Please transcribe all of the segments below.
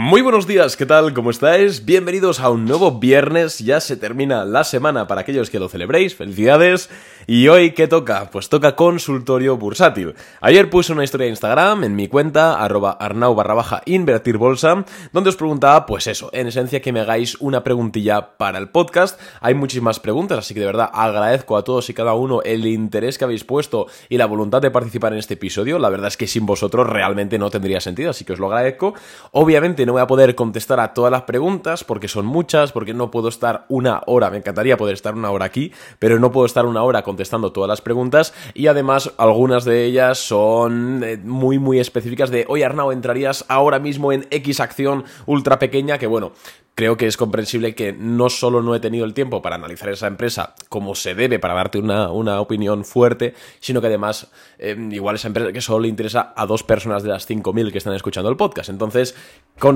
Muy buenos días, ¿qué tal? ¿Cómo estáis? Bienvenidos a un nuevo viernes, ya se termina la semana para aquellos que lo celebréis, felicidades. ¿Y hoy qué toca? Pues toca consultorio bursátil. Ayer puse una historia de Instagram en mi cuenta, arroba arnau barra baja invertir bolsa, donde os preguntaba, pues eso, en esencia que me hagáis una preguntilla para el podcast. Hay muchísimas preguntas, así que de verdad agradezco a todos y cada uno el interés que habéis puesto y la voluntad de participar en este episodio. La verdad es que sin vosotros realmente no tendría sentido, así que os lo agradezco. Obviamente no voy a poder contestar a todas las preguntas porque son muchas, porque no puedo estar una hora, me encantaría poder estar una hora aquí, pero no puedo estar una hora contestando todas las preguntas y además algunas de ellas son eh, muy muy específicas de, oye Arnau, entrarías ahora mismo en X acción ultra pequeña que bueno, creo que es comprensible que no solo no he tenido el tiempo para analizar esa empresa como se debe para darte una, opinión fuerte, sino que además eh, igual esa empresa que solo le interesa a dos personas de las 5.000 que están escuchando el podcast. Entonces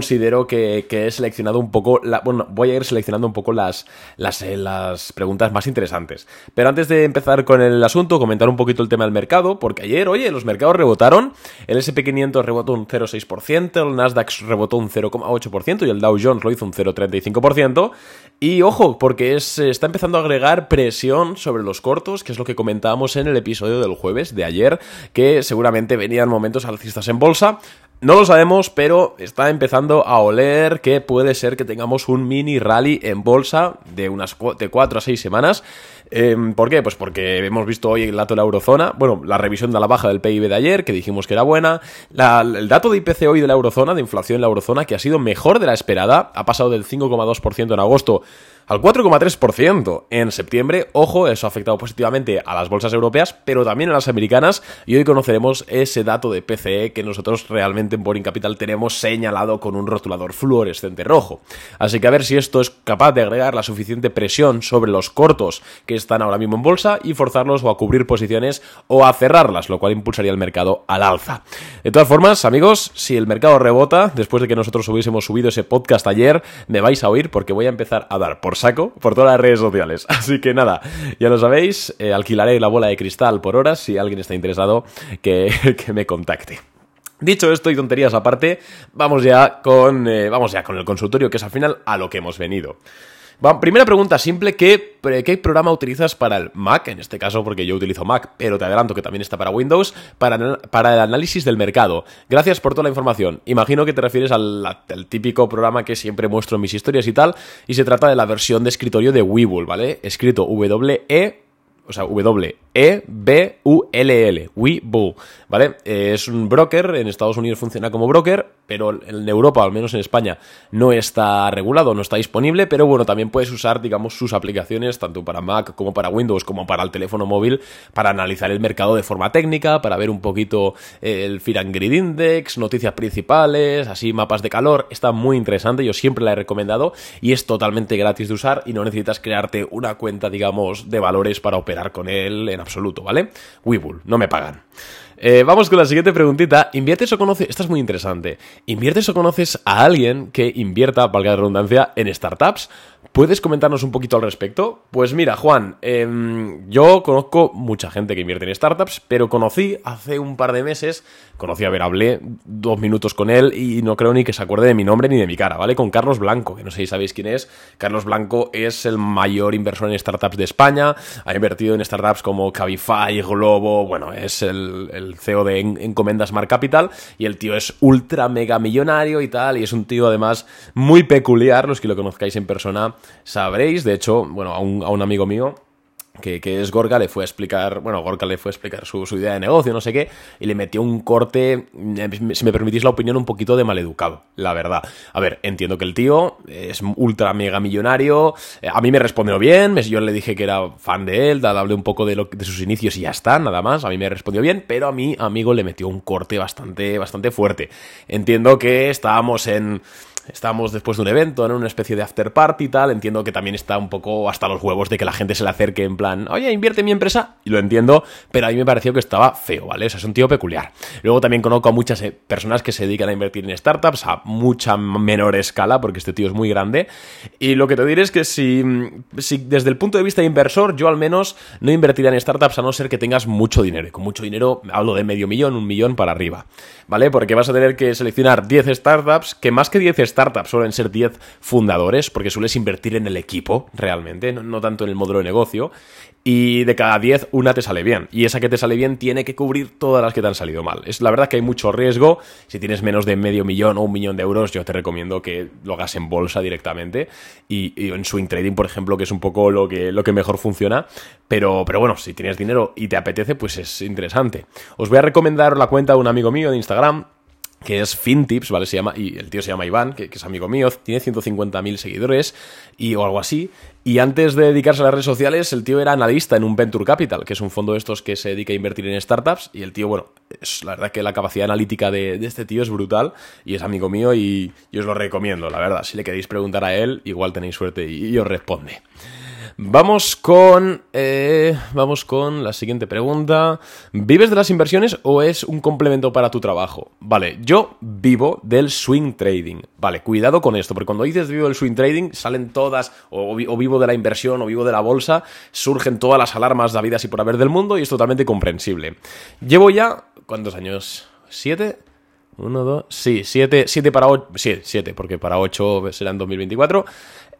considero que, he seleccionado un poco, la, bueno, voy a ir seleccionando un poco las, eh, las preguntas más interesantes. Pero antes de empezar con el asunto, comentar un poquito el tema del mercado, porque ayer, oye, los mercados rebotaron, el SP500 rebotó un 0,6%, el Nasdaq rebotó un 0,8% y el Dow Jones lo hizo un 0,3%. 35%. Y ojo, porque se está empezando a agregar presión sobre los cortos, que es lo que comentábamos en el episodio del jueves de ayer, que seguramente venían momentos alcistas en bolsa. No lo sabemos, pero está empezando a oler que puede ser que tengamos un mini rally en bolsa de unas de 4 a 6 semanas. Em, ¿Por qué? Pues porque hemos visto hoy el dato de la eurozona, bueno, la revisión de la baja del PIB de ayer, que dijimos que era buena, el dato de IPC hoy de la eurozona, de inflación en la eurozona, que ha sido mejor de la esperada, ha pasado del 5,2% en agosto al 4,3% en septiembre. Ojo, eso ha afectado positivamente a las bolsas europeas, pero también a las americanas. Y hoy conoceremos ese dato de PCE que nosotros realmente en Boring Capital tenemos señalado con un rotulador fluorescente rojo. Así que a ver si esto es capaz de agregar la suficiente presión sobre los cortos que están ahora mismo en bolsa y forzarlos o a cubrir posiciones o a cerrarlas, lo cual impulsaría el mercado al alza. De todas formas, amigos, si el mercado rebota, después de que nosotros hubiésemos subido ese podcast ayer, me vais a oír porque voy a empezar a dar por saco por todas las redes sociales. Así que nada, ya lo sabéis, eh, alquilaré la bola de cristal por horas si alguien está interesado que, me contacte. Dicho esto y tonterías aparte, vamos ya con eh, vamos ya con el consultorio, que es al final a lo que hemos venido primera pregunta simple, ¿qué, ¿qué, programa utilizas para el Mac? En este caso porque yo utilizo Mac, pero te adelanto que también está para Windows, para, para el análisis del mercado. Gracias por toda la información. Imagino que te refieres al, al, típico programa que siempre muestro en mis historias y tal, y se trata de la versión de escritorio de Webull, ¿vale? Escrito W-E o sea, W-E-B-U-L-L, Webull, ¿vale? Eh, es un broker, en Estados Unidos funciona como broker, pero en Europa, al menos en España, no está regulado, no está disponible, pero bueno, también puedes usar, digamos, sus aplicaciones, tanto para Mac como para Windows, como para el teléfono móvil, para analizar el mercado de forma técnica, para ver un poquito eh, el Fear and Grid Index, noticias principales, así mapas de calor, está muy interesante, yo siempre la he recomendado y es totalmente gratis de usar y no necesitas crearte una cuenta, digamos, de valores para operar con él en absoluto, ¿vale? Webull, no me pagan. Eh, vamos con la siguiente preguntita. ¿Inviertes o conoces? Esta es muy interesante. ¿Inviertes o conoces a alguien que invierta, valga la redundancia, en startups? ¿Puedes comentarnos un poquito al respecto? Pues mira, Juan, em, yo conozco mucha gente que invierte en startups, pero conocí hace un par de meses, conocí a ver, hablé dos minutos con él y no creo ni que se acuerde de mi nombre ni de mi cara, ¿vale? Con Carlos Blanco, que no sé si sabéis quién es. Carlos Blanco es el mayor inversor en startups de España, ha invertido en startups como Cabify, Globo, bueno, es el, CEO de Encomendas Smart Capital y el tío es ultra mega millonario y tal, y es un tío además muy peculiar, los que lo conozcáis en persona sabréis. De hecho, bueno, a un, a un amigo mío que, es Gorga, le fue a explicar, bueno, Gorka le fue a explicar su, idea de negocio, no sé qué, y le metió un corte, eh, si me permitís la opinión, un poquito de maleducado, la verdad. A ver, entiendo que el tío es ultra mega millonario, eh, a mí me respondió bien, yo le dije que era fan de él, hablé un poco de, lo, de sus inicios y ya está, nada más, a mí me respondió bien, pero a mi amigo le metió un corte bastante, bastante fuerte. Entiendo que estábamos en estábamos después de un evento, en una especie de after party y tal, entiendo que también está un poco hasta los huevos de que la gente se le acerque en plan, oye, invierte en mi empresa, y lo entiendo, pero a mí me pareció que estaba feo, ¿vale? O sea, es un tío peculiar. Luego también conozco a muchas eh, personas que se dedican a invertir en startups a mucha menor escala, porque este tío es muy grande, y lo que te diré es que si, si desde el punto de vista de inversor, yo al menos no invertiría en startups a no ser que tengas mucho dinero, y con mucho dinero hablo de medio millón, un millón para arriba, ¿vale? Porque vas a tener que seleccionar 10 startups, que más que 10 startups suelen ser 10 fundadores, porque sueles invertir en el equipo realmente, no, tanto en el modelo de negocio, y de cada 10 una te sale bien. Y esa que te sale bien tiene que cubrir todas las que te han salido mal. Es la verdad que hay mucho riesgo. Si tienes menos de medio millón o un millón de euros, yo te recomiendo que lo hagas en bolsa directamente. Y, en swing trading, por ejemplo, que es un poco lo que, lo que mejor funciona. Pero, pero bueno, si tienes dinero y te apetece, pues es interesante. Os voy a recomendar la cuenta de un amigo mío de Instagram que es FinTips, ¿vale? Se llama, y el tío se llama Iván, que, es amigo mío, tiene 150.000 seguidores y, o algo así. Y antes de dedicarse a las redes sociales, el tío era analista en un Venture Capital, que es un fondo de estos que se dedica a invertir en startups. Y el tío, bueno, es la verdad que la capacidad analítica de, este tío es brutal y es amigo mío y yo os lo recomiendo, la verdad. Si le queréis preguntar a él, igual tenéis suerte y, y os responde. Vamos con. Eh, vamos con la siguiente pregunta. ¿Vives de las inversiones o es un complemento para tu trabajo? Vale, yo vivo del swing trading. Vale, cuidado con esto, porque cuando dices vivo del swing trading, salen todas, o, vivo de la inversión, o vivo de la bolsa, surgen todas las alarmas de vida y por haber del mundo, y es totalmente comprensible. Llevo ya. ¿Cuántos años? ¿Siete? Uno, dos. Sí, siete, siete para ocho. Sí, siete, porque para ocho será en 2024.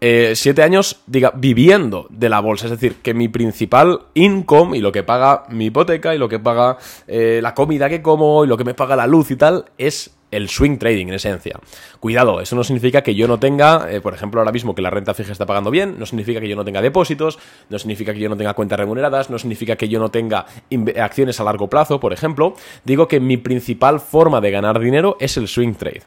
Eh, siete años, diga, viviendo de la bolsa. Es decir, que mi principal income y lo que paga mi hipoteca y lo que paga eh, la comida que como y lo que me paga la luz y tal es el swing trading en esencia. Cuidado, eso no significa que yo no tenga, eh, por ejemplo, ahora mismo que la renta fija está pagando bien, no significa que yo no tenga depósitos, no significa que yo no tenga cuentas remuneradas, no significa que yo no tenga acciones a largo plazo, por ejemplo. Digo que mi principal forma de ganar dinero es el swing trade.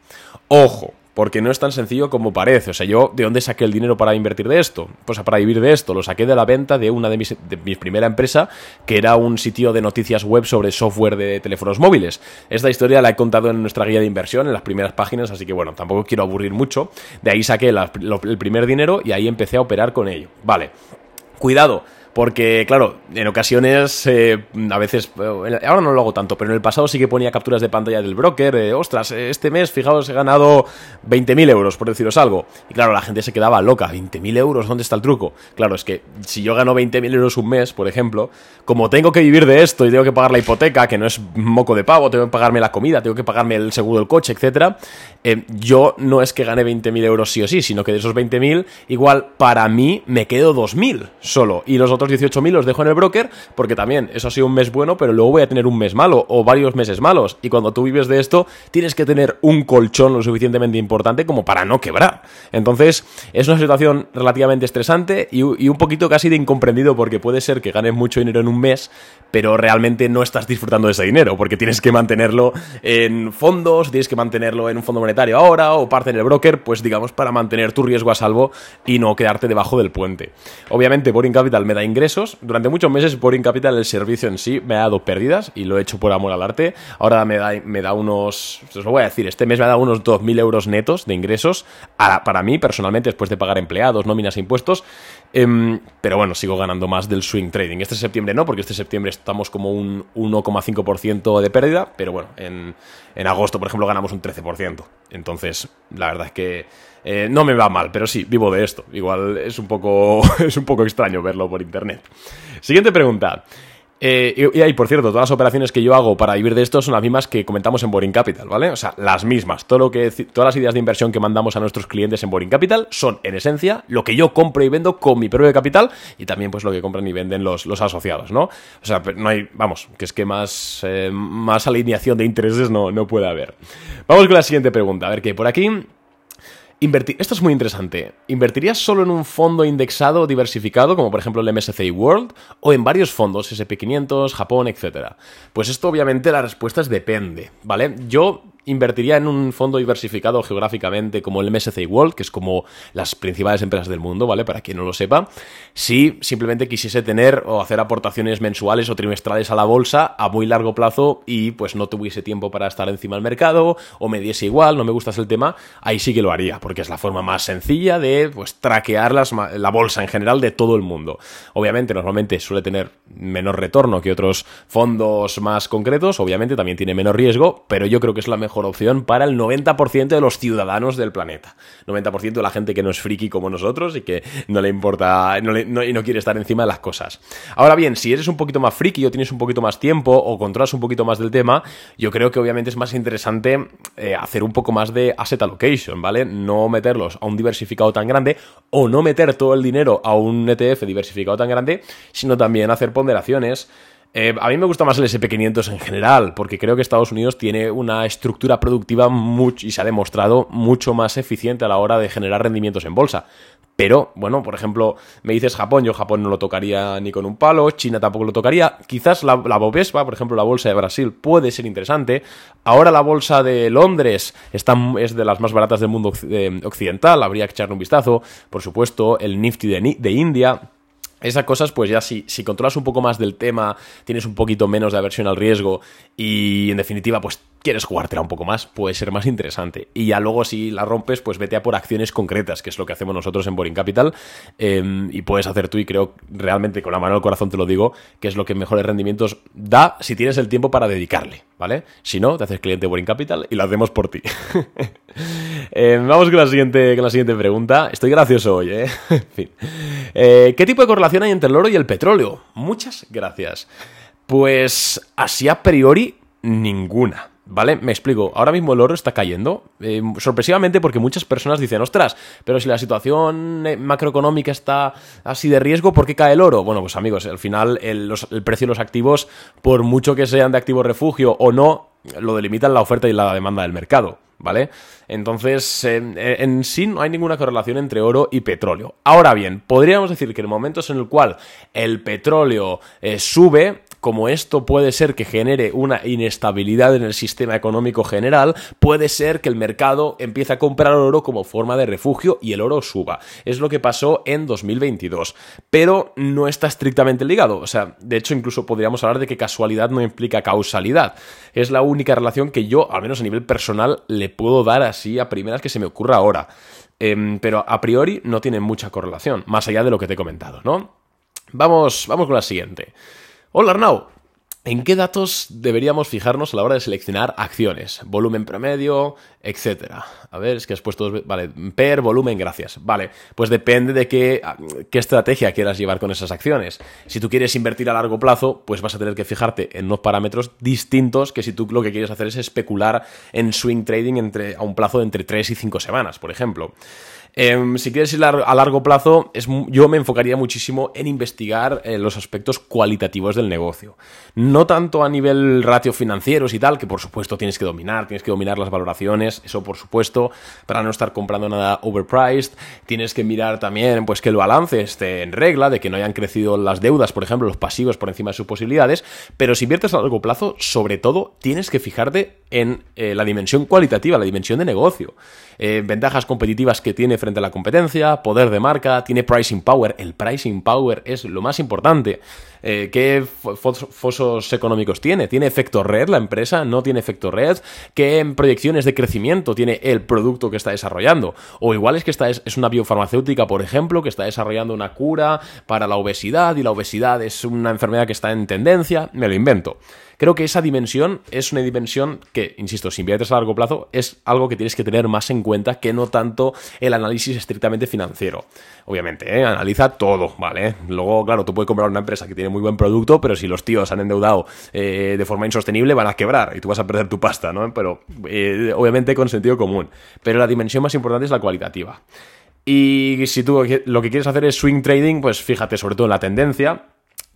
Ojo, porque no es tan sencillo como parece. O sea, yo, ¿de dónde saqué el dinero para invertir de esto? Pues para vivir de esto, lo saqué de la venta de una de mis, de mi primera empresa, que era un sitio de noticias web sobre software de teléfonos móviles. Esta historia la he contado en nuestra guía de inversión, en las primeras páginas, así que bueno, tampoco quiero aburrir mucho. De ahí saqué el primer dinero y ahí empecé a operar con ello. Vale. Cuidado, porque, claro, en ocasiones, eh, a veces, eh, ahora no lo hago tanto, pero en el pasado sí que ponía capturas de pantalla del broker, ostras, este mes, fijaos, he ganado 20.000 euros, por deciros algo. Y claro, la gente se quedaba loca, 20.000 euros, ¿dónde está el truco? Claro, es que si yo gano 20.000 euros un mes, por ejemplo, como tengo que vivir de esto y tengo que pagar la hipoteca, que no es moco de pavo, tengo que pagarme la comida, tengo que pagarme el seguro del coche, etcétera, eh, yo no es que gane 20.000 euros sí o sí, sino que de esos 20.000, igual para mí me quedo 2.000 solo, y los otros 18.000 los dejo en el broker porque también eso ha sido un mes bueno, pero luego voy a tener un mes malo o varios meses malos. Y cuando tú vives de esto, tienes que tener un colchón lo suficientemente importante como para no quebrar. Entonces, es una situación relativamente estresante y, un poquito casi de incomprendido porque puede ser que ganes mucho dinero en un mes, pero realmente no estás disfrutando de ese dinero porque tienes que mantenerlo en fondos, tienes que mantenerlo en un fondo monetario ahora o parte en el broker, pues digamos para mantener tu riesgo a salvo y no quedarte debajo del puente. Obviamente, Boring Capital me da ingresos. Durante muchos meses Boring Capital, el servicio en sí, me ha dado pérdidas y lo he hecho por amor al arte. Ahora me da, me da unos, os lo voy a decir, este mes me ha dado unos 2.000 euros netos de ingresos para mí personalmente después de pagar empleados, nóminas e impuestos. Em, pero bueno, sigo ganando más del swing trading. Este septiembre no, porque este septiembre estamos como un 1,5% de pérdida, pero bueno, en, en agosto, por ejemplo, ganamos un 13%. Entonces, la verdad es que eh, no me va mal, pero sí, vivo de esto. Igual es un poco, es un poco extraño verlo por internet. Siguiente pregunta. Eh, y, ahí, por cierto, todas las operaciones que yo hago para vivir de esto son las mismas que comentamos en Boring Capital, ¿vale? O sea, las mismas. Todo lo que, todas las ideas de inversión que mandamos a nuestros clientes en Boring Capital son, en esencia, lo que yo compro y vendo con mi propio capital y también, pues, lo que compran y venden los, los asociados, ¿no? O sea, no hay, vamos, que es que más, eh, más alineación de intereses no, no puede haber. Vamos con la siguiente pregunta. A ver, que por aquí Invertir, esto es muy interesante. ¿Invertirías solo en un fondo indexado diversificado, como por ejemplo el MSCI World, o en varios fondos, SP500, Japón, etcétera? Pues esto obviamente la respuesta es depende, ¿vale? Yo invertiría en un fondo diversificado geográficamente como el MSCI World, que es como las principales empresas del mundo, ¿vale? Para quien no lo sepa, si simplemente quisiese tener o hacer aportaciones mensuales o trimestrales a la bolsa a muy largo plazo y pues no tuviese tiempo para estar encima del mercado o me diese igual, no me gustas el tema, ahí sí que lo haría, porque es la forma más sencilla de pues traquear la bolsa en general de todo el mundo. Obviamente, normalmente suele tener menor retorno que otros fondos más concretos, obviamente también tiene menos riesgo, pero yo creo que es la mejor opción para el 90% de los ciudadanos del planeta. 90% de la gente que no es friki como nosotros y que no le importa no y no quiere estar encima de las cosas. Ahora bien, si eres un poquito más friki o tienes un poquito más tiempo o controlas un poquito más del tema, yo creo que obviamente es más interesante eh, hacer un poco más de asset allocation, ¿vale? No meterlos a un diversificado tan grande o no meter todo el dinero a un ETF diversificado tan grande, sino también hacer ponderaciones eh, a mí me gusta más el SP500 en general, porque creo que Estados Unidos tiene una estructura productiva y se ha demostrado mucho más eficiente a la hora de generar rendimientos en bolsa. Pero, bueno, por ejemplo, me dices Japón, yo Japón no lo tocaría ni con un palo, China tampoco lo tocaría. Quizás la, la Bovespa, por ejemplo, la bolsa de Brasil, puede ser interesante. Ahora la bolsa de Londres está, es de las más baratas del mundo occidental, habría que echarle un vistazo. Por supuesto, el Nifty de India esas cosas, pues ya si, si controlas un poco más del tema, tienes un poquito menos de aversión al riesgo y en definitiva, pues quieres jugártela un poco más, puede ser más interesante. Y ya luego si la rompes, pues vete a por acciones concretas, que es lo que hacemos nosotros en Boring Capital. Em, y puedes hacer tú, y creo realmente con la mano al corazón te lo digo, que es lo que mejores rendimientos da si tienes el tiempo para dedicarle, ¿vale? Si no, te haces cliente de Boring Capital y lo hacemos por ti. Em, vamos con la, siguiente, con la siguiente pregunta. Estoy gracioso hoy, ¿eh? en fin. Eh, ¿Qué tipo de correlación hay entre el oro y el petróleo? Muchas gracias. Pues así a priori, ninguna. ¿Vale? Me explico. Ahora mismo el oro está cayendo, eh, sorpresivamente porque muchas personas dicen, ostras, pero si la situación eh, macroeconómica está así de riesgo, ¿por qué cae el oro? Bueno, pues amigos, al final el, precio de los activos, por mucho que sean de activo refugio o no, lo delimitan la oferta y la demanda del mercado. ¿Vale? Entonces, en, sí no hay ninguna correlación entre oro y petróleo. Ahora bien, podríamos decir que en momentos en el cual el petróleo eh, sube, como esto puede ser que genere una inestabilidad en el sistema económico general, puede ser que el mercado empiece a comprar oro como forma de refugio y el oro suba. Es lo que pasó en 2022. Pero no está estrictamente ligado. O sea, de hecho, incluso podríamos hablar de que casualidad no implica causalidad. Es la única relación que yo, al menos a nivel personal, le puedo dar así a primeras que se me ocurra ahora. Em, pero a priori no tiene mucha correlación, más allá de lo que te he comentado, ¿no? Vamos, vamos con la siguiente. Hola Arnau, ¿En qué datos deberíamos fijarnos a la hora de seleccionar acciones? Volumen promedio, etcétera. A ver, es que has puesto Vale, per volumen, gracias. Vale, pues depende de qué, qué estrategia quieras llevar con esas acciones. Si tú quieres invertir a largo plazo, pues vas a tener que fijarte en unos parámetros distintos que si tú lo que quieres hacer es especular en swing trading entre, a un plazo de entre 3 y 5 semanas, por ejemplo. Em, si quieres ir a largo plazo, yo me enfocaría muchísimo en investigar eh, los aspectos cualitativos del negocio. No tanto a nivel ratio financieros y tal, que por supuesto tienes que dominar, tienes que dominar las valoraciones, eso por supuesto, para no estar comprando nada overpriced. Tienes que mirar también pues que el balance esté en regla, de que no hayan crecido las deudas, por ejemplo, los pasivos por encima de sus posibilidades. Pero si inviertes a largo plazo, sobre todo tienes que fijarte en eh, la dimensión cualitativa, la dimensión de negocio. Eh, ventajas competitivas que tiene frente a la competencia, poder de marca, tiene pricing power. El pricing power es lo más importante. Eh, ¿Qué fosos económicos tiene? ¿Tiene efecto red la empresa? ¿No tiene efecto red? ¿Qué proyecciones de crecimiento tiene el producto que está desarrollando? O igual es que esta es, es una biofarmacéutica, por ejemplo, que está desarrollando una cura para la obesidad y la obesidad es una enfermedad que está en tendencia. Me lo invento. Creo que esa dimensión es una dimensión que, insisto, si inviertes a largo plazo, es algo que tienes que tener más en cuenta que no tanto el análisis estrictamente financiero. Obviamente, ¿eh? analiza todo, ¿vale? Luego, claro, tú puedes comprar una empresa que tiene muy buen producto, pero si los tíos han endeudado eh, de forma insostenible, van a quebrar y tú vas a perder tu pasta, ¿no? Pero, eh, obviamente, con sentido común. Pero la dimensión más importante es la cualitativa. Y si tú lo que quieres hacer es swing trading, pues fíjate sobre todo en la tendencia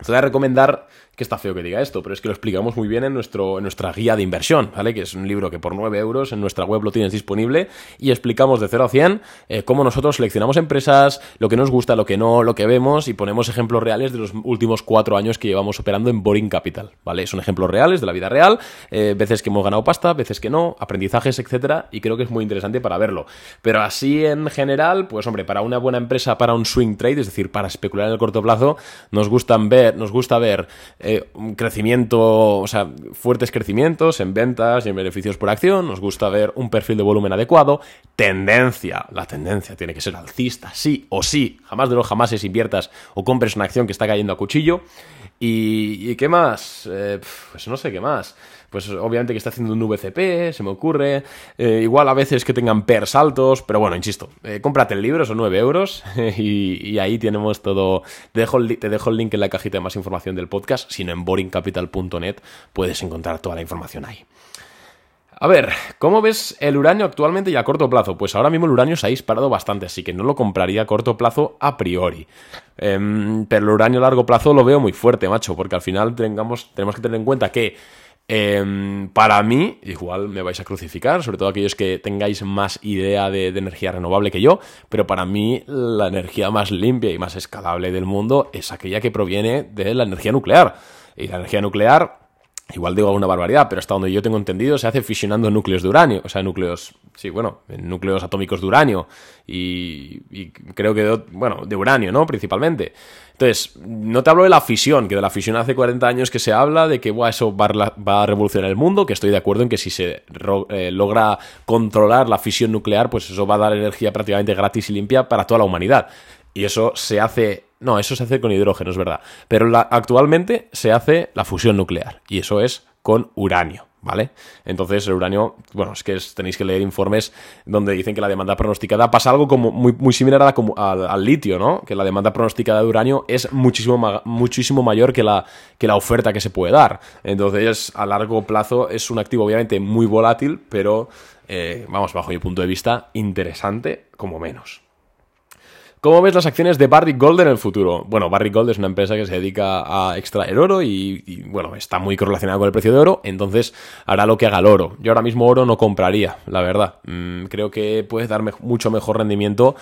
Te voy a recomendar que está feo que diga esto, pero es que lo explicamos muy bien en, nuestro, en nuestra guía de inversión, ¿vale? Que es un libro que por 9 euros en nuestra web lo tienes disponible y explicamos de 0 a 100 eh, cómo nosotros seleccionamos empresas, lo que nos gusta, lo que no, lo que vemos y ponemos ejemplos reales de los últimos 4 años que llevamos operando en Boring Capital, ¿vale? Son ejemplos reales de la vida real, eh, veces que hemos ganado pasta, veces que no, aprendizajes, etcétera, y creo que es muy interesante para verlo. Pero así en general, pues hombre, para una buena empresa, para un swing trade, es decir, para especular en el corto plazo, nos gustan ver, nos gusta ver un crecimiento, o sea, fuertes crecimientos en ventas y en beneficios por acción, nos gusta ver un perfil de volumen adecuado, tendencia, la tendencia tiene que ser alcista, sí o sí, jamás de los jamases inviertas o compres una acción que está cayendo a cuchillo. ¿Y, qué más? Eh, pues no sé qué más pues obviamente que está haciendo un VCP, se me ocurre, eh, igual a veces que tengan pers altos, pero bueno, insisto, eh, cómprate el libro, son 9 euros y, ahí tenemos todo, te dejo, el, te dejo el link en la cajita de más información del podcast, sino en boringcapital.net puedes encontrar toda la información ahí. A ver, ¿cómo ves el uranio actualmente y a corto plazo? Pues ahora mismo el uranio se ha disparado bastante, así que no lo compraría a corto plazo a priori. Em, pero el uranio a largo plazo lo veo muy fuerte, macho, porque al final tengamos, tenemos que tener en cuenta que Em, para mí, igual me vais a crucificar, sobre todo aquellos que tengáis más idea de, energía renovable que yo, pero para mí la energía más limpia y más escalable del mundo es aquella que proviene de la energía nuclear. Y la energía nuclear, igual digo alguna barbaridad, pero hasta donde yo tengo entendido, se hace fisionando núcleos de uranio, o sea, núcleos, sí, bueno, núcleos atómicos de uranio y, creo que, bueno, de uranio, ¿no? Principalmente. Entonces, no te hablo de la fisión, que de la fisión hace 40 años que se habla de que eso va a, revolucionar el mundo, que estoy de acuerdo en que si se eh, logra controlar la fisión nuclear, pues eso va a dar energía prácticamente gratis y limpia para toda la humanidad. Y eso se hace... No, eso se hace con hidrógeno, es verdad. Pero actualmente se hace la fusión nuclear. Y eso es con uranio. ¿vale? Entonces el uranio, bueno, es que tenéis que leer informes donde dicen que la demanda pronosticada pasa algo como muy, muy similar al, litio, ¿no? Que la demanda pronosticada de uranio es muchísimo, muchísimo mayor que la, que la oferta que se puede dar. Entonces, a largo plazo es un activo obviamente muy volátil, pero, eh, vamos, bajo mi punto de vista, interesante como menos. ¿Cómo ves las acciones de Barrick Gold en el futuro? Bueno, Barrick Gold es una empresa que se dedica a extraer oro y, bueno, está muy correlacionada con el precio de oro, entonces hará lo que haga el oro. Yo ahora mismo oro no compraría, la verdad. Mm, creo que puede darme mucho mejor rendimiento,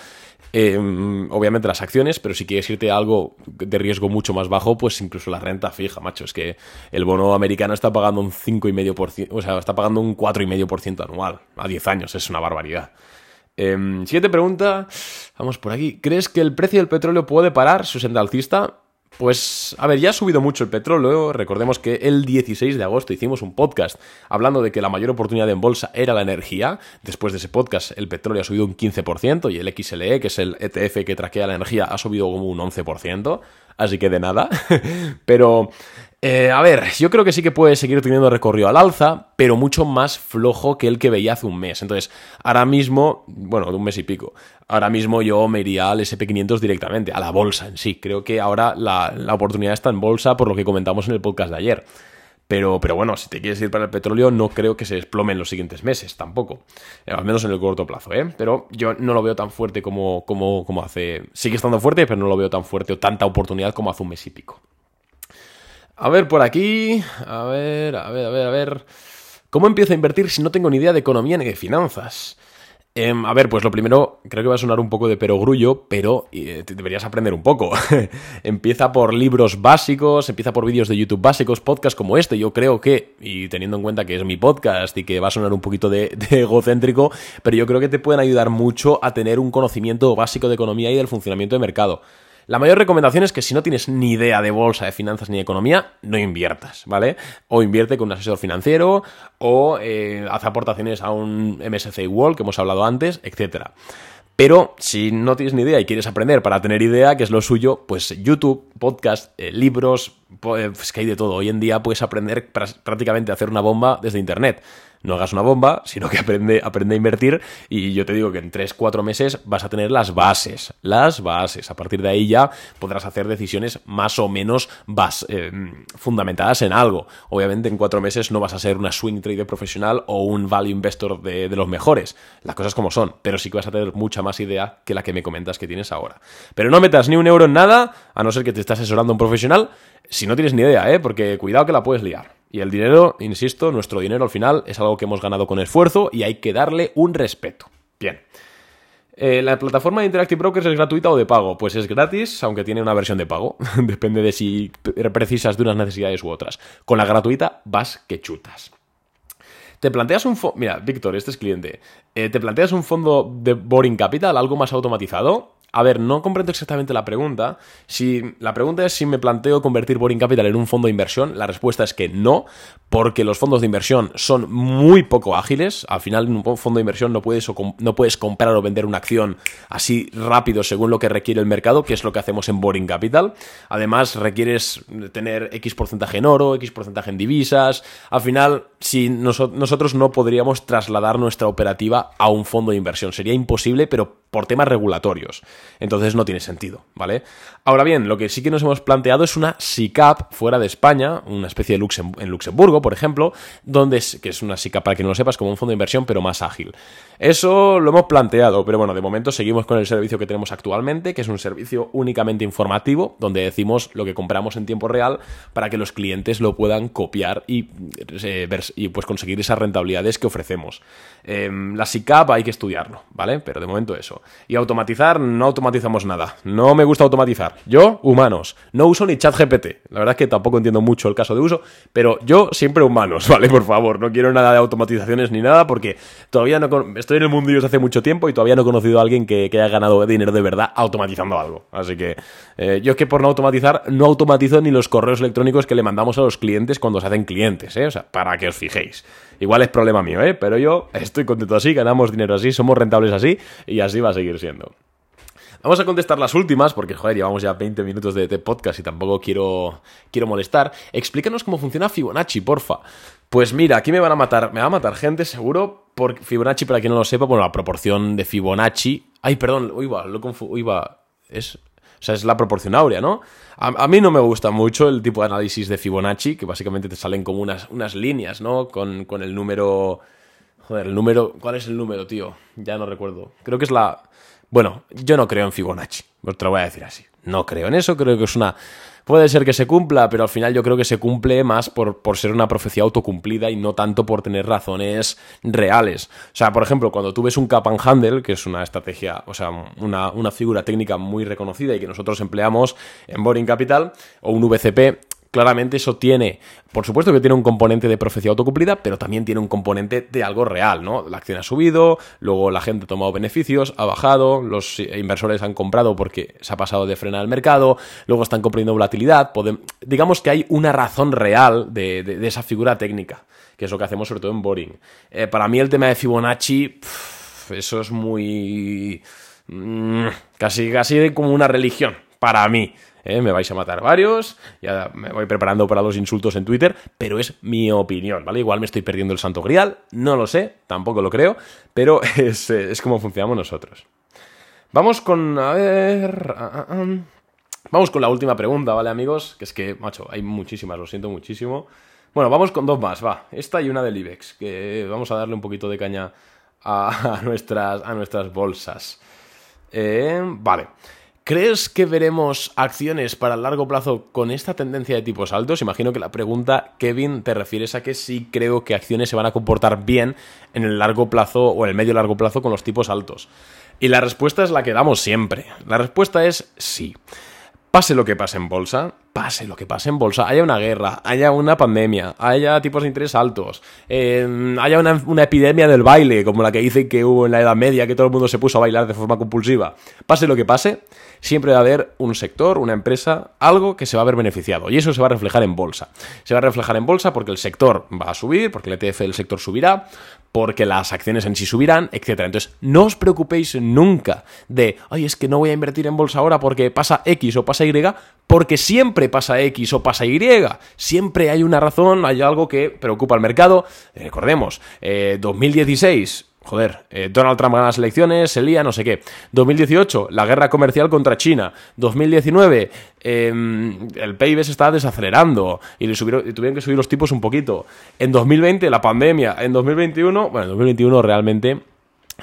em, obviamente las acciones, pero si quieres irte a algo de riesgo mucho más bajo, pues incluso la renta fija, macho. Es que el bono americano está pagando un 5,5%, o sea, está pagando un 4,5% anual a 10 años, es una barbaridad. Em, siguiente pregunta. Vamos por aquí. ¿Crees que el precio del petróleo puede parar su senda alcista? Pues, a ver, ya ha subido mucho el petróleo. Recordemos que el 16 de agosto hicimos un podcast hablando de que la mayor oportunidad en bolsa era la energía. Después de ese podcast, el petróleo ha subido un 15% y el XLE, que es el ETF que traquea la energía, ha subido como un 11%. Así que de nada. Pero eh, a ver, yo creo que sí que puede seguir teniendo recorrido al alza, pero mucho más flojo que el que veía hace un mes. Entonces, ahora mismo, bueno, de un mes y pico, ahora mismo yo me iría al SP500 directamente, a la bolsa en sí. Creo que ahora la, oportunidad está en bolsa por lo que comentamos en el podcast de ayer. Pero, pero, bueno, si te quieres ir para el petróleo, no creo que se desplome en los siguientes meses, tampoco. Eh, al menos en el corto plazo, ¿eh? Pero yo no lo veo tan fuerte como, como, como hace. Sigue estando fuerte, pero no lo veo tan fuerte o tanta oportunidad como hace un mes y pico. A ver, por aquí. A ver, a ver, a ver, a ver. ¿Cómo empiezo a invertir si no tengo ni idea de economía ni de finanzas? Em, a ver, pues lo primero, creo que va a sonar un poco de perogrullo, pero eh, deberías aprender un poco. empieza por libros básicos, empieza por vídeos de YouTube básicos, podcasts como este. Yo creo que, y teniendo en cuenta que es mi podcast y que va a sonar un poquito de egocéntrico, pero yo creo que te pueden ayudar mucho a tener un conocimiento básico de economía y del funcionamiento de mercado. La mayor recomendación es que si no tienes ni idea de bolsa, de finanzas ni de economía, no inviertas, ¿vale? O invierte con un asesor financiero o eh, haz aportaciones a un MSCI World que hemos hablado antes, etcétera. Pero si no tienes ni idea y quieres aprender para tener idea, que es lo suyo, pues YouTube, podcast, eh, libros, pues que hay de todo. Hoy en día puedes aprender prácticamente a hacer una bomba desde Internet. No hagas una bomba, sino que aprende, aprende a invertir y yo te digo que en 3-4 meses vas a tener las bases, las bases. A partir de ahí ya podrás hacer decisiones más o menos eh, fundamentadas en algo. Obviamente en 4 meses no vas a ser una swing trader profesional o un value investor de, los mejores, las cosas como son, pero sí que vas a tener mucha más idea que la que me comentas que tienes ahora. Pero no metas ni un euro en nada, a no ser que te estés asesorando un profesional, si no tienes ni idea, ¿eh? porque cuidado que la puedes liar. Y el dinero, insisto, nuestro dinero al final es algo que hemos ganado con esfuerzo y hay que darle un respeto. Bien. Eh, ¿La plataforma de Interactive Brokers es gratuita o de pago? Pues es gratis, aunque tiene una versión de pago. Depende de si precisas de unas necesidades u otras. Con la gratuita vas que chutas. Te planteas un fondo. Mira, Víctor, este es cliente. Eh, ¿Te planteas un fondo de Boring Capital, algo más automatizado? A ver, no comprendo exactamente la pregunta. Si la pregunta es si me planteo convertir Boring Capital en un fondo de inversión, la respuesta es que no, porque los fondos de inversión son muy poco ágiles. Al final, en un fondo de inversión no puedes, no puedes comprar o vender una acción así rápido según lo que requiere el mercado, que es lo que hacemos en Boring Capital. Además, requieres tener X porcentaje en oro, X porcentaje en divisas. Al final, si nosotros no podríamos trasladar nuestra operativa a un fondo de inversión. Sería imposible, pero por temas regulatorios. Entonces no tiene sentido, ¿vale? Ahora bien, lo que sí que nos hemos planteado es una SICAP fuera de España, una especie de en Luxemburgo, por ejemplo, donde que es una SICAP, para que no lo sepas, como un fondo de inversión, pero más ágil. Eso lo hemos planteado, pero bueno, de momento seguimos con el servicio que tenemos actualmente, que es un servicio únicamente informativo, donde decimos lo que compramos en tiempo real para que los clientes lo puedan copiar y, eh, y pues conseguir esas rentabilidades que ofrecemos. Em, la SICAP hay que estudiarlo, ¿vale? Pero de momento eso. Y automatizar, no automatizamos nada. No me gusta automatizar. Yo, humanos. No uso ni chat GPT. La verdad es que tampoco entiendo mucho el caso de uso, pero yo siempre humanos, ¿vale? Por favor, no quiero nada de automatizaciones ni nada porque todavía no... Estoy en el mundo desde hace mucho tiempo y todavía no he conocido a alguien que, haya ganado dinero de verdad automatizando algo. Así que eh, yo es que por no automatizar, no automatizo ni los correos electrónicos que le mandamos a los clientes cuando se hacen clientes, ¿eh? O sea, para que os fijéis. Igual es problema mío, ¿eh? Pero yo estoy contento así, ganamos dinero así, somos rentables así y así va a seguir siendo. Vamos a contestar las últimas, porque joder, llevamos ya 20 minutos de, podcast y tampoco quiero, quiero molestar. Explícanos cómo funciona Fibonacci, porfa. Pues mira, aquí me van a matar, me va a matar gente seguro, porque Fibonacci, para quien no lo sepa, bueno, la proporción de Fibonacci. Ay, perdón, uy, va, lo uy, va, es, o sea, es la proporción áurea, ¿no? A, mí no me gusta mucho el tipo de análisis de Fibonacci, que básicamente te salen como unas, unas líneas, ¿no? Con, con el número... Joder, el número... ¿Cuál es el número, tío? Ya no recuerdo. Creo que es la... Bueno, yo no creo en Fibonacci, te lo voy a decir así. No creo en eso, creo que es una Puede ser que se cumpla, pero al final yo creo que se cumple más por, por, ser una profecía autocumplida y no tanto por tener razones reales. O sea, por ejemplo, cuando tú ves un cap and handle, que es una estrategia, o sea, una, una figura técnica muy reconocida y que nosotros empleamos en Boring Capital, o un VCP, claramente eso tiene, por supuesto que tiene un componente de profecía autocumplida, pero también tiene un componente de algo real, ¿no? La acción ha subido, luego la gente ha tomado beneficios, ha bajado, los inversores han comprado porque se ha pasado de frenar el mercado, luego están comprando volatilidad, digamos que hay una razón real de, esa figura técnica, que es lo que hacemos sobre todo en Boring. Eh, para mí el tema de Fibonacci, eso es muy... Mm, casi, casi como una religión, para mí. ¿Eh? me vais a matar varios, ya me voy preparando para los insultos en Twitter, pero es mi opinión, ¿vale? Igual me estoy perdiendo el santo grial, no lo sé, tampoco lo creo, pero es, es como funcionamos nosotros. Vamos con, a ver... Ah, ah, ah. Vamos con la última pregunta, ¿vale, amigos? Que es que, macho, hay muchísimas, lo siento muchísimo. Bueno, vamos con dos más, va. Esta y una del IBEX, que vamos a darle un poquito de caña a, nuestras, a nuestras bolsas. Eh, vale. ¿Crees que veremos acciones para el largo plazo con esta tendencia de tipos altos? Imagino que la pregunta, Kevin, te refieres a que sí creo que acciones se van a comportar bien en el largo plazo o en el medio largo plazo con los tipos altos. Y la respuesta es la que damos siempre. La respuesta es sí. Pase lo que pase en bolsa, pase lo que pase en bolsa, haya una guerra, haya una pandemia, haya tipos de interés altos, em, haya una, epidemia del baile, como la que dicen que hubo en la Edad Media, que todo el mundo se puso a bailar de forma compulsiva. Pase lo que pase, siempre va a haber un sector, una empresa, algo que se va a ver beneficiado. Y eso se va a reflejar en bolsa. Se va a reflejar en bolsa porque el sector va a subir, porque el ETF del sector subirá, porque las acciones en sí subirán, etc. Entonces, no os preocupéis nunca de, ay, es que no voy a invertir en bolsa ahora porque pasa X o pasa Y, porque siempre pasa X o pasa Y. Siempre hay una razón, hay algo que preocupa al mercado. Eh, recordemos, 2016 Joder, eh, Donald Trump gana las elecciones, se lía, no sé qué. 2018, la guerra comercial contra China. 2019, em, el PIB se está desacelerando y, le tuvieron que subir los tipos un poquito. En 2020, la pandemia. En 2021, bueno, en 2021 realmente...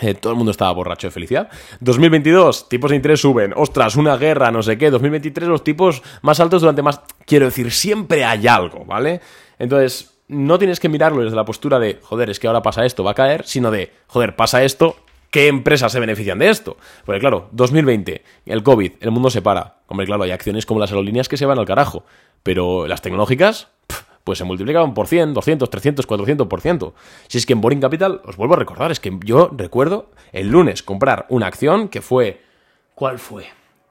Eh, todo el mundo estaba borracho de felicidad. 2022, tipos de interés suben. Ostras, una guerra, no sé qué. 2023, los tipos más altos durante más... Quiero decir, siempre hay algo, ¿vale? Entonces, no tienes que mirarlo desde la postura de, joder, es que ahora pasa esto, va a caer, sino de, joder, pasa esto, ¿qué empresas se benefician de esto? Porque claro, 2020, el COVID, el mundo se para. Hombre, claro, hay acciones como las aerolíneas que se van al carajo, pero las tecnológicas, pues se multiplicaban por 100, 200, 300, 400%. Si es que en Boring Capital, os vuelvo a recordar, es que yo recuerdo el lunes comprar una acción que fue... ¿Cuál fue?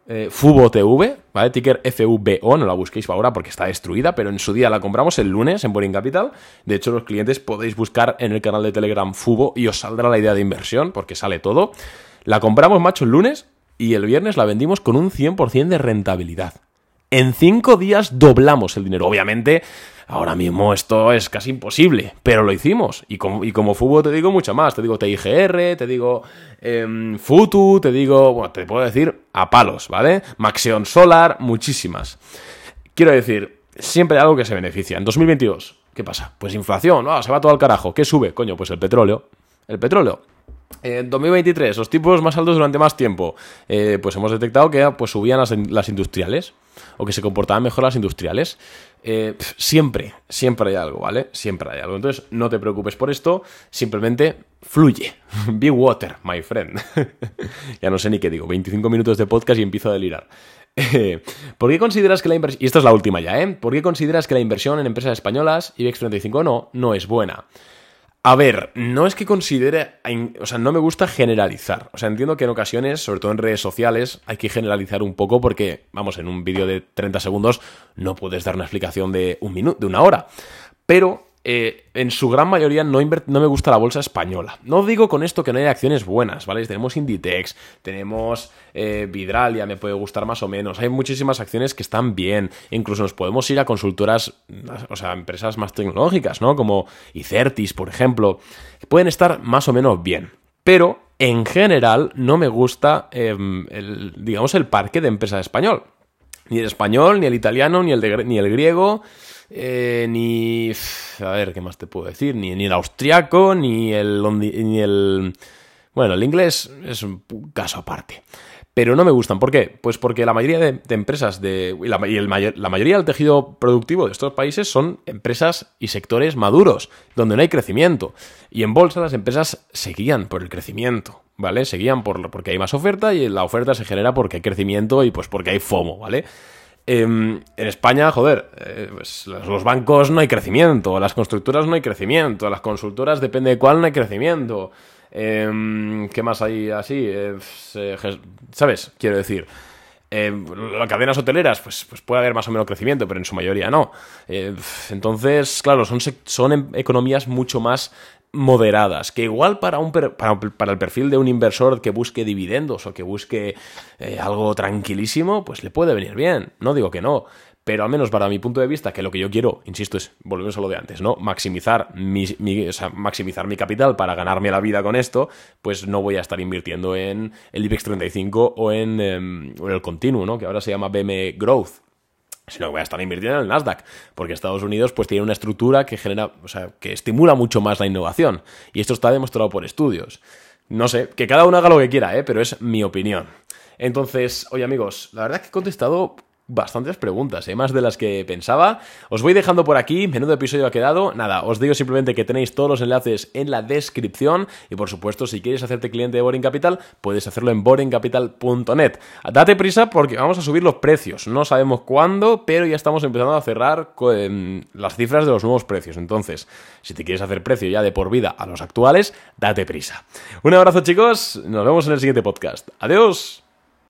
eh, Fubo TV, ¿vale? Ticker FUBO, no la busquéis ahora porque está destruida, pero en su día la compramos el lunes en Boring Capital. De hecho, los clientes podéis buscar en el canal de Telegram Fubo y os saldrá la idea de inversión porque sale todo. La compramos, macho, el lunes y el viernes la vendimos con un 100% de rentabilidad. En cinco días doblamos el dinero. Obviamente, Ahora mismo esto es casi imposible, pero lo hicimos. Y como, y como fútbol te digo mucho más. Te digo TIGR, te digo em, Futu, te digo, bueno, te puedo decir a palos, ¿vale? Maxion Solar, muchísimas. Quiero decir, siempre hay algo que se beneficia. En 2022, ¿qué pasa? Pues inflación, se va todo al carajo. ¿Qué sube? Coño, pues el petróleo. El petróleo. En 2023, los tipos más altos durante más tiempo. Eh, pues hemos detectado que pues, subían las, las industriales o que se comportaban mejor las industriales. Eh, siempre, siempre hay algo, ¿vale? Siempre hay algo. Entonces, no te preocupes por esto, simplemente fluye. Be water, my friend. ya no sé ni qué digo, 25 minutos de podcast y empiezo a delirar. ¿Por qué consideras que la inversión... Y esta es la última ya, ¿eh? ¿Por qué consideras que la inversión en empresas españolas, IBEX 35 no, no es buena? A ver, no es que considere, o sea, no me gusta generalizar. O sea, entiendo que en ocasiones, sobre todo en redes sociales, hay que generalizar un poco porque, vamos, en un vídeo de 30 segundos no puedes dar una explicación de un minuto, de una hora. Pero eh, en su gran mayoría no, me gusta la bolsa española. No digo con esto que no haya acciones buenas, ¿vale? Tenemos Inditex, tenemos eh, Vidralia, me puede gustar más o menos. Hay muchísimas acciones que están bien. Incluso nos podemos ir a consultoras, o sea, empresas más tecnológicas, ¿no? Como Icertis, por ejemplo, pueden estar más o menos bien. Pero, en general, no me gusta, em, digamos, el parque de empresas español. Ni el español, ni el italiano, ni el, ni el griego eh, ni. A ver, ¿qué más te puedo decir? Ni, ni el austriaco, ni el, ni el. Bueno, el inglés es un caso aparte. Pero no me gustan. ¿Por qué? Pues porque la mayoría de, empresas de, y, la, el mayoría del tejido productivo de estos países son empresas y sectores maduros, donde no hay crecimiento. Y en bolsa las empresas se guían por el crecimiento, ¿vale? Se guían por, porque hay más oferta y la oferta se genera porque hay crecimiento y pues porque hay FOMO, ¿vale? Em, en España, joder, eh, pues los bancos no hay crecimiento, las constructoras no hay crecimiento, las consultoras depende de cuál no hay crecimiento. Em, ¿Qué más hay así? Eh, ¿Sabes? Quiero decir. Em, las cadenas hoteleras, pues, pues puede haber más o menos crecimiento, pero en su mayoría no. Eh, entonces, claro, son, son economías mucho más moderadas, que igual para, un para, el perfil de un inversor que busque dividendos o que busque eh, algo tranquilísimo, pues le puede venir bien. No digo que no, pero al menos para mi punto de vista, que lo que yo quiero, insisto, es, volvemos a lo de antes, ¿no? Maximizar mi, maximizar mi capital para ganarme la vida con esto, pues no voy a estar invirtiendo en el IBEX 35 o en, o en el continuo, ¿no? Que ahora se llama BM Growth sino que voy a estar invirtiendo en el Nasdaq, porque Estados Unidos pues tiene una estructura que genera, o sea, que estimula mucho más la innovación, y esto está demostrado por estudios. No sé, que cada uno haga lo que quiera, ¿eh? pero es mi opinión. Entonces, oye amigos, la verdad es que he contestado bastantes preguntas, ¿eh? más de las que pensaba. Os voy dejando por aquí, menudo episodio ha quedado. Nada, os digo simplemente que tenéis todos los enlaces en la descripción y por supuesto si quieres hacerte cliente de Boring Capital, puedes hacerlo en boringcapital.net. Date prisa porque vamos a subir los precios, no sabemos cuándo, pero ya estamos empezando a cerrar con las cifras de los nuevos precios. Entonces, si te quieres hacer precio ya de por vida a los actuales, date prisa. Un abrazo chicos, nos vemos en el siguiente podcast. Adiós.